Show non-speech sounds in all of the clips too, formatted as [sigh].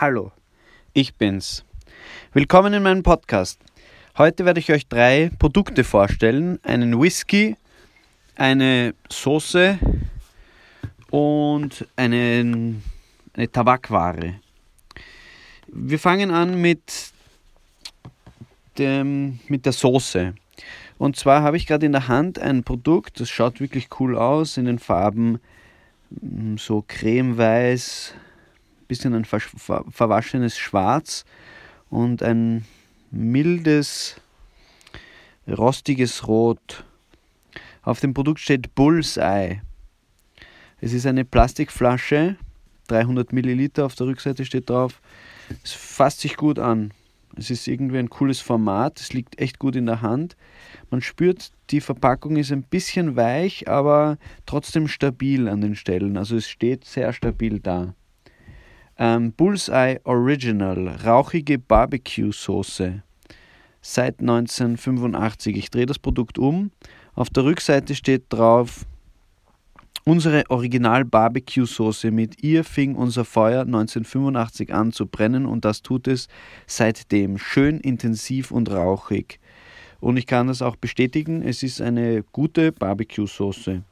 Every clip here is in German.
Hallo, ich bin's. Willkommen in meinem Podcast. Heute werde ich euch drei Produkte vorstellen: einen Whisky, eine Soße und einen, eine Tabakware. Wir fangen an mit, dem, mit der Soße. Und zwar habe ich gerade in der Hand ein Produkt, das schaut wirklich cool aus in den Farben mm, so cremeweiß, bisschen ein verwaschenes Schwarz und ein mildes, rostiges Rot. Auf dem Produkt steht Bullseye. Es ist eine Plastikflasche, 300 Milliliter auf der Rückseite steht drauf. Es fasst sich gut an. Es ist irgendwie ein cooles Format, es liegt echt gut in der Hand. Man spürt, die Verpackung ist ein bisschen weich, aber trotzdem stabil an den Stellen. Also es steht sehr stabil da. Ähm, Bullseye Original, rauchige Barbecue-Soße. Seit 1985. Ich drehe das Produkt um. Auf der Rückseite steht drauf, unsere Original Barbecue Soße. Mit ihr fing unser Feuer 1985 an zu brennen und das tut es seitdem. Schön intensiv und rauchig. Und ich kann das auch bestätigen, es ist eine gute Barbecue Soße.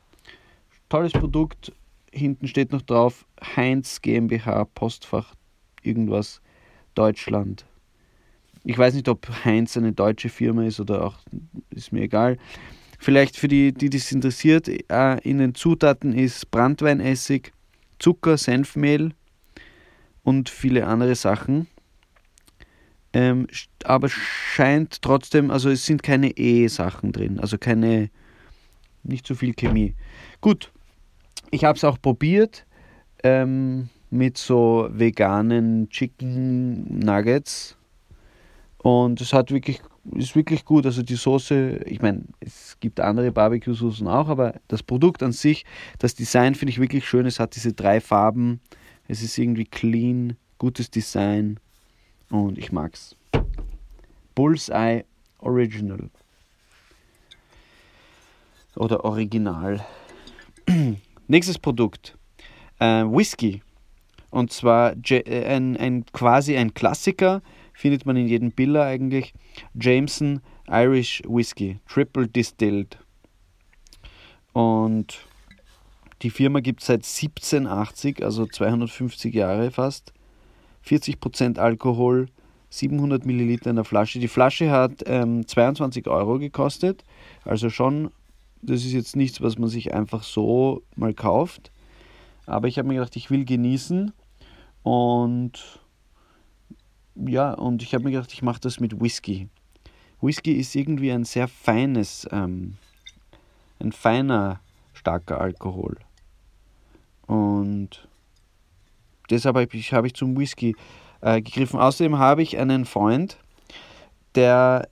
Tolles Produkt, hinten steht noch drauf Heinz GmbH, Postfach, irgendwas, Deutschland. Ich weiß nicht, ob Heinz eine deutsche Firma ist oder auch, ist mir egal. Vielleicht für die, die das interessiert, äh, in den Zutaten ist Brandweinessig, Zucker, Senfmehl und viele andere Sachen. Ähm, aber scheint trotzdem, also es sind keine E-Sachen drin, also keine, nicht so viel Chemie. Gut, ich habe es auch probiert ähm, mit so veganen Chicken Nuggets und es hat wirklich, ist wirklich gut. Also die Soße, ich meine, es gibt andere Barbecue-Soßen auch, aber das Produkt an sich, das Design finde ich wirklich schön. Es hat diese drei Farben, es ist irgendwie clean, gutes Design und ich mag's. Bullseye Original. Oder Original. [clears throat] Nächstes Produkt. Äh, Whisky. Und zwar äh, ein, ein, quasi ein Klassiker, findet man in jedem Biller eigentlich. Jameson Irish Whisky, Triple Distilled. Und die Firma gibt es seit 1780, also 250 Jahre fast. 40% Alkohol, 700 Milliliter in der Flasche. Die Flasche hat ähm, 22 Euro gekostet, also schon das ist jetzt nichts, was man sich einfach so mal kauft. Aber ich habe mir gedacht, ich will genießen. Und ja, und ich habe mir gedacht, ich mache das mit Whisky. Whisky ist irgendwie ein sehr feines, ähm, ein feiner, starker Alkohol. Und deshalb habe ich, hab ich zum Whisky äh, gegriffen. Außerdem habe ich einen Freund, der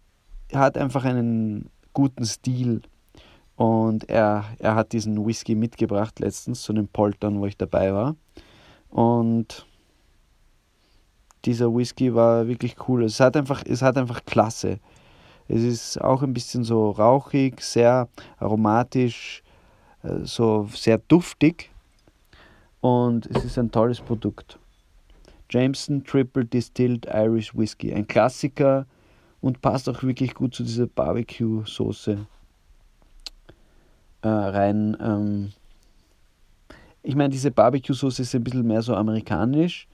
hat einfach einen guten Stil. Und er, er hat diesen Whisky mitgebracht letztens zu den Poltern, wo ich dabei war. Und dieser Whisky war wirklich cool. Es hat einfach, es hat einfach Klasse. Es ist auch ein bisschen so rauchig, sehr aromatisch, äh, so sehr duftig. Und es ist ein tolles Produkt. Jameson Triple Distilled Irish Whisky. Ein Klassiker und passt auch wirklich gut zu dieser Barbecue-Soße äh, rein. Ähm ich meine, diese Barbecue-Soße ist ein bisschen mehr so amerikanisch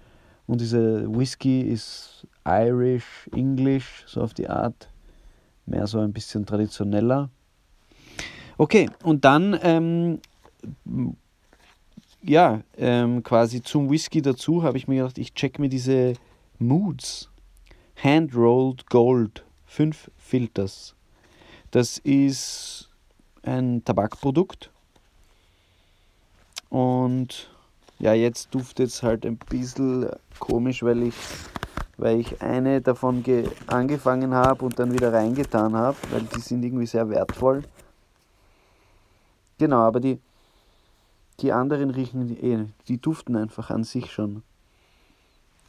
und diese Whisky ist Irish, English, so auf die Art. Mehr so ein bisschen traditioneller. Okay, und dann, ähm, ja, ähm, quasi zum Whisky dazu habe ich mir gedacht, ich check mir diese Moods. Hand-Rolled Gold, 5 Filters. Das ist ein Tabakprodukt. Und ja, jetzt duftet es halt ein bisschen komisch, weil ich, weil ich eine davon angefangen habe und dann wieder reingetan habe, weil die sind irgendwie sehr wertvoll. Genau, aber die, die anderen riechen eh, die duften einfach an sich schon.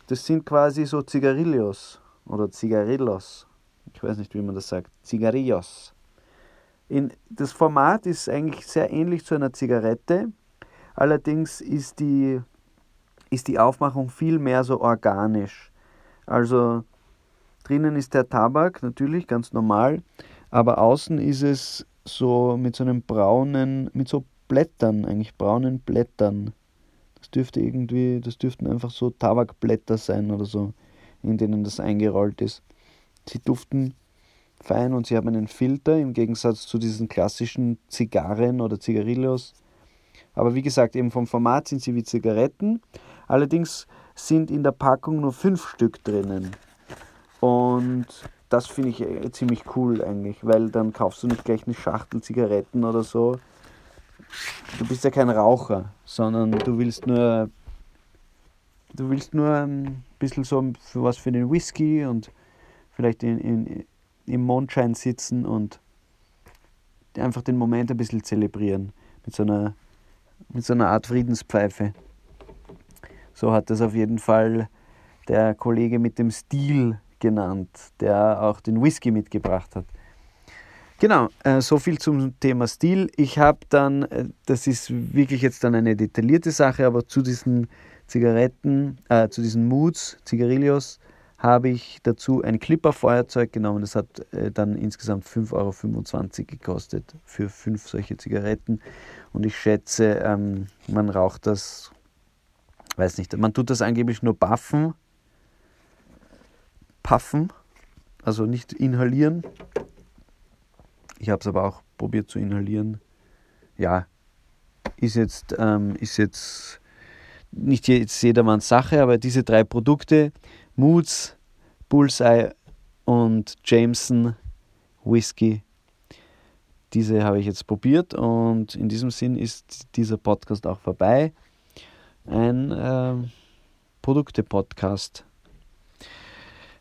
Das sind quasi so Zigarillos oder Zigarillos. Ich weiß nicht, wie man das sagt. Zigarillos. In, das Format ist eigentlich sehr ähnlich zu einer Zigarette. Allerdings ist die ist die Aufmachung viel mehr so organisch. Also drinnen ist der Tabak natürlich ganz normal, aber außen ist es so mit so einem braunen, mit so Blättern, eigentlich braunen Blättern. Das dürfte irgendwie, das dürften einfach so Tabakblätter sein oder so, in denen das eingerollt ist. Sie duften fein und sie haben einen Filter im Gegensatz zu diesen klassischen Zigarren oder Zigarillos. Aber wie gesagt, eben vom Format sind sie wie Zigaretten. Allerdings sind in der Packung nur fünf Stück drinnen. Und das finde ich äh, ziemlich cool eigentlich, weil dann kaufst du nicht gleich eine Schachtel Zigaretten oder so. Du bist ja kein Raucher, sondern du willst nur du willst nur ein bisschen so was für den Whisky und vielleicht in, in, im Mondschein sitzen und einfach den Moment ein bisschen zelebrieren mit so einer, mit so einer Art Friedenspfeife. So hat das auf jeden Fall der Kollege mit dem Stil genannt, der auch den Whisky mitgebracht hat. Genau, äh, so viel zum Thema Stil. Ich habe dann, äh, das ist wirklich jetzt dann eine detaillierte Sache, aber zu diesen Zigaretten, äh, zu diesen Moods, Zigarillos, habe ich dazu ein Clipper-Feuerzeug genommen. Das hat äh, dann insgesamt 5,25 Euro gekostet für fünf solche Zigaretten. Und ich schätze, ähm, man raucht das, weiß nicht, man tut das angeblich nur buffen puffen, also nicht inhalieren. Ich habe es aber auch probiert zu inhalieren. Ja, ist jetzt, ähm, ist jetzt nicht jetzt jedermanns Sache, aber diese drei Produkte, Moods, Bullseye und Jameson Whisky, diese habe ich jetzt probiert und in diesem Sinn ist dieser Podcast auch vorbei. Ein äh, Produkte-Podcast.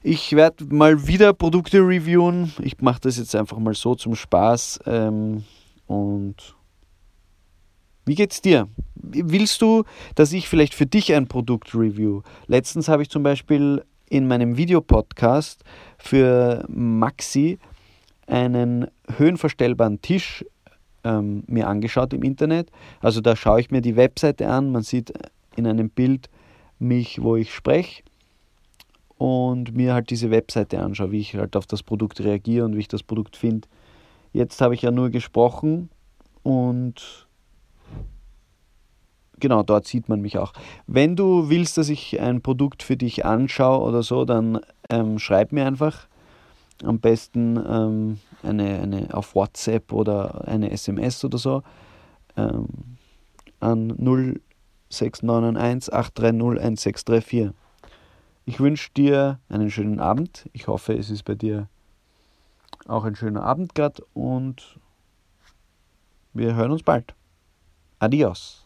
Ich werde mal wieder Produkte reviewen. Ich mache das jetzt einfach mal so zum Spaß. Ähm, und wie geht's dir? Willst du, dass ich vielleicht für dich ein Produkt review? Letztens habe ich zum Beispiel in meinem Videopodcast für Maxi einen höhenverstellbaren Tisch ähm, mir angeschaut im Internet. Also da schaue ich mir die Webseite an. Man sieht in einem Bild mich, wo ich spreche und mir halt diese Webseite anschaue, wie ich halt auf das Produkt reagiere und wie ich das Produkt finde. Jetzt habe ich ja nur gesprochen und genau dort sieht man mich auch. Wenn du willst, dass ich ein Produkt für dich anschaue oder so, dann ähm, schreib mir einfach. Am besten ähm, eine, eine auf WhatsApp oder eine SMS oder so ähm, an 0691 830 1634. Ich wünsche dir einen schönen Abend. Ich hoffe, es ist bei dir auch ein schöner Abend gerade und wir hören uns bald. Adios.